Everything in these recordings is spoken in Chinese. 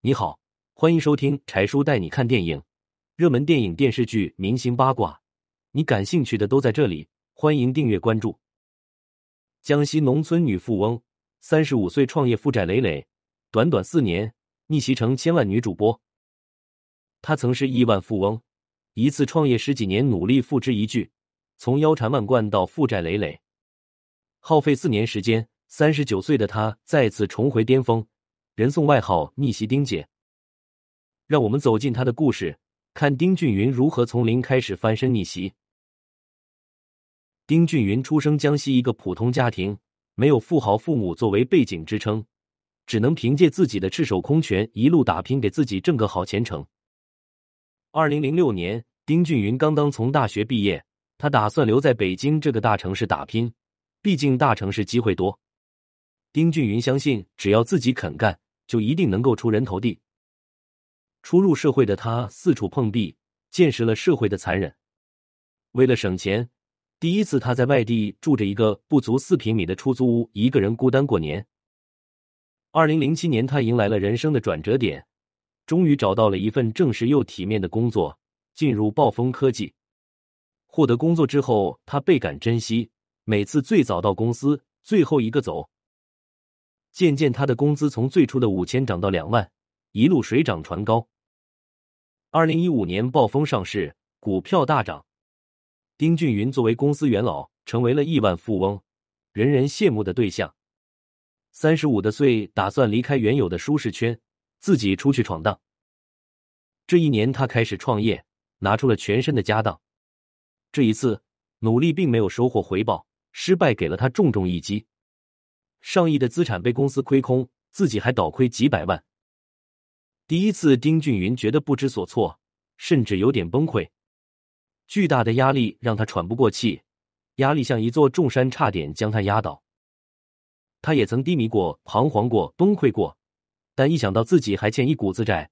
你好，欢迎收听柴叔带你看电影，热门电影、电视剧、明星八卦，你感兴趣的都在这里。欢迎订阅关注。江西农村女富翁，三十五岁创业负债累累，短短四年逆袭成千万女主播。她曾是亿万富翁，一次创业十几年努力付之一炬，从腰缠万贯到负债累累，耗费四年时间，三十九岁的她再次重回巅峰。人送外号“逆袭丁姐”，让我们走进她的故事，看丁俊云如何从零开始翻身逆袭。丁俊云出生江西一个普通家庭，没有富豪父母作为背景支撑，只能凭借自己的赤手空拳一路打拼，给自己挣个好前程。二零零六年，丁俊云刚刚从大学毕业，他打算留在北京这个大城市打拼，毕竟大城市机会多。丁俊云相信，只要自己肯干。就一定能够出人头地。初入社会的他四处碰壁，见识了社会的残忍。为了省钱，第一次他在外地住着一个不足四平米的出租屋，一个人孤单过年。二零零七年，他迎来了人生的转折点，终于找到了一份正式又体面的工作，进入暴风科技。获得工作之后，他倍感珍惜，每次最早到公司，最后一个走。渐渐，他的工资从最初的五千涨到两万，一路水涨船高。二零一五年暴风上市，股票大涨。丁俊云作为公司元老，成为了亿万富翁，人人羡慕的对象。三十五的岁，打算离开原有的舒适圈，自己出去闯荡。这一年，他开始创业，拿出了全身的家当。这一次努力并没有收获回报，失败给了他重重一击。上亿的资产被公司亏空，自己还倒亏几百万。第一次，丁俊云觉得不知所措，甚至有点崩溃。巨大的压力让他喘不过气，压力像一座重山，差点将他压倒。他也曾低迷过、彷徨过、崩溃过，但一想到自己还欠一股子债，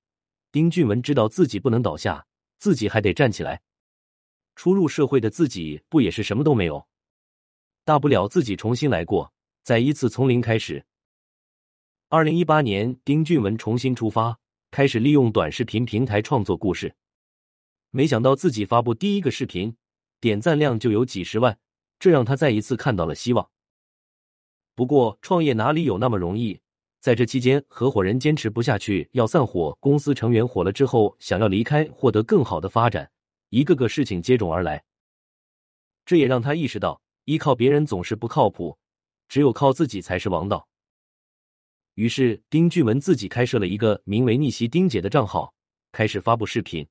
丁俊文知道自己不能倒下，自己还得站起来。初入社会的自己不也是什么都没有？大不了自己重新来过。再一次从零开始。二零一八年，丁俊文重新出发，开始利用短视频平台创作故事。没想到自己发布第一个视频，点赞量就有几十万，这让他再一次看到了希望。不过，创业哪里有那么容易？在这期间，合伙人坚持不下去，要散伙；公司成员火了之后，想要离开，获得更好的发展，一个个事情接踵而来。这也让他意识到，依靠别人总是不靠谱。只有靠自己才是王道。于是，丁俊文自己开设了一个名为“逆袭丁姐”的账号，开始发布视频。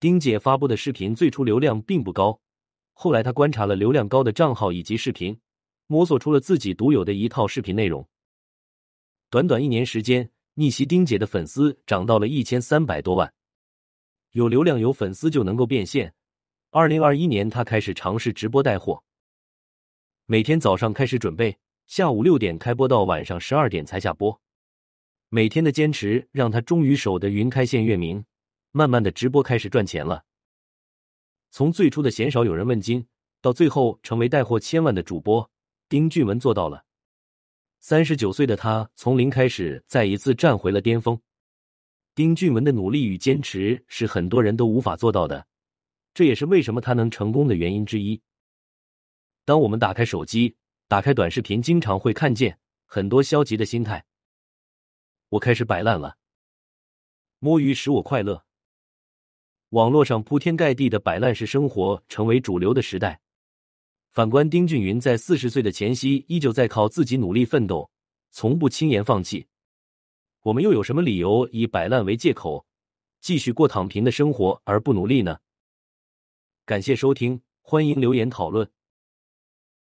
丁姐发布的视频最初流量并不高，后来他观察了流量高的账号以及视频，摸索出了自己独有的一套视频内容。短短一年时间，逆袭丁姐的粉丝涨到了一千三百多万。有流量有粉丝就能够变现。二零二一年，他开始尝试直播带货。每天早上开始准备，下午六点开播到晚上十二点才下播。每天的坚持让他终于守得云开见月明，慢慢的直播开始赚钱了。从最初的鲜少有人问津，到最后成为带货千万的主播，丁俊文做到了。三十九岁的他从零开始，再一次站回了巅峰。丁俊文的努力与坚持是很多人都无法做到的，这也是为什么他能成功的原因之一。当我们打开手机、打开短视频，经常会看见很多消极的心态。我开始摆烂了，摸鱼使我快乐。网络上铺天盖地的摆烂式生活成为主流的时代。反观丁俊云，在四十岁的前夕，依旧在靠自己努力奋斗，从不轻言放弃。我们又有什么理由以摆烂为借口，继续过躺平的生活而不努力呢？感谢收听，欢迎留言讨论。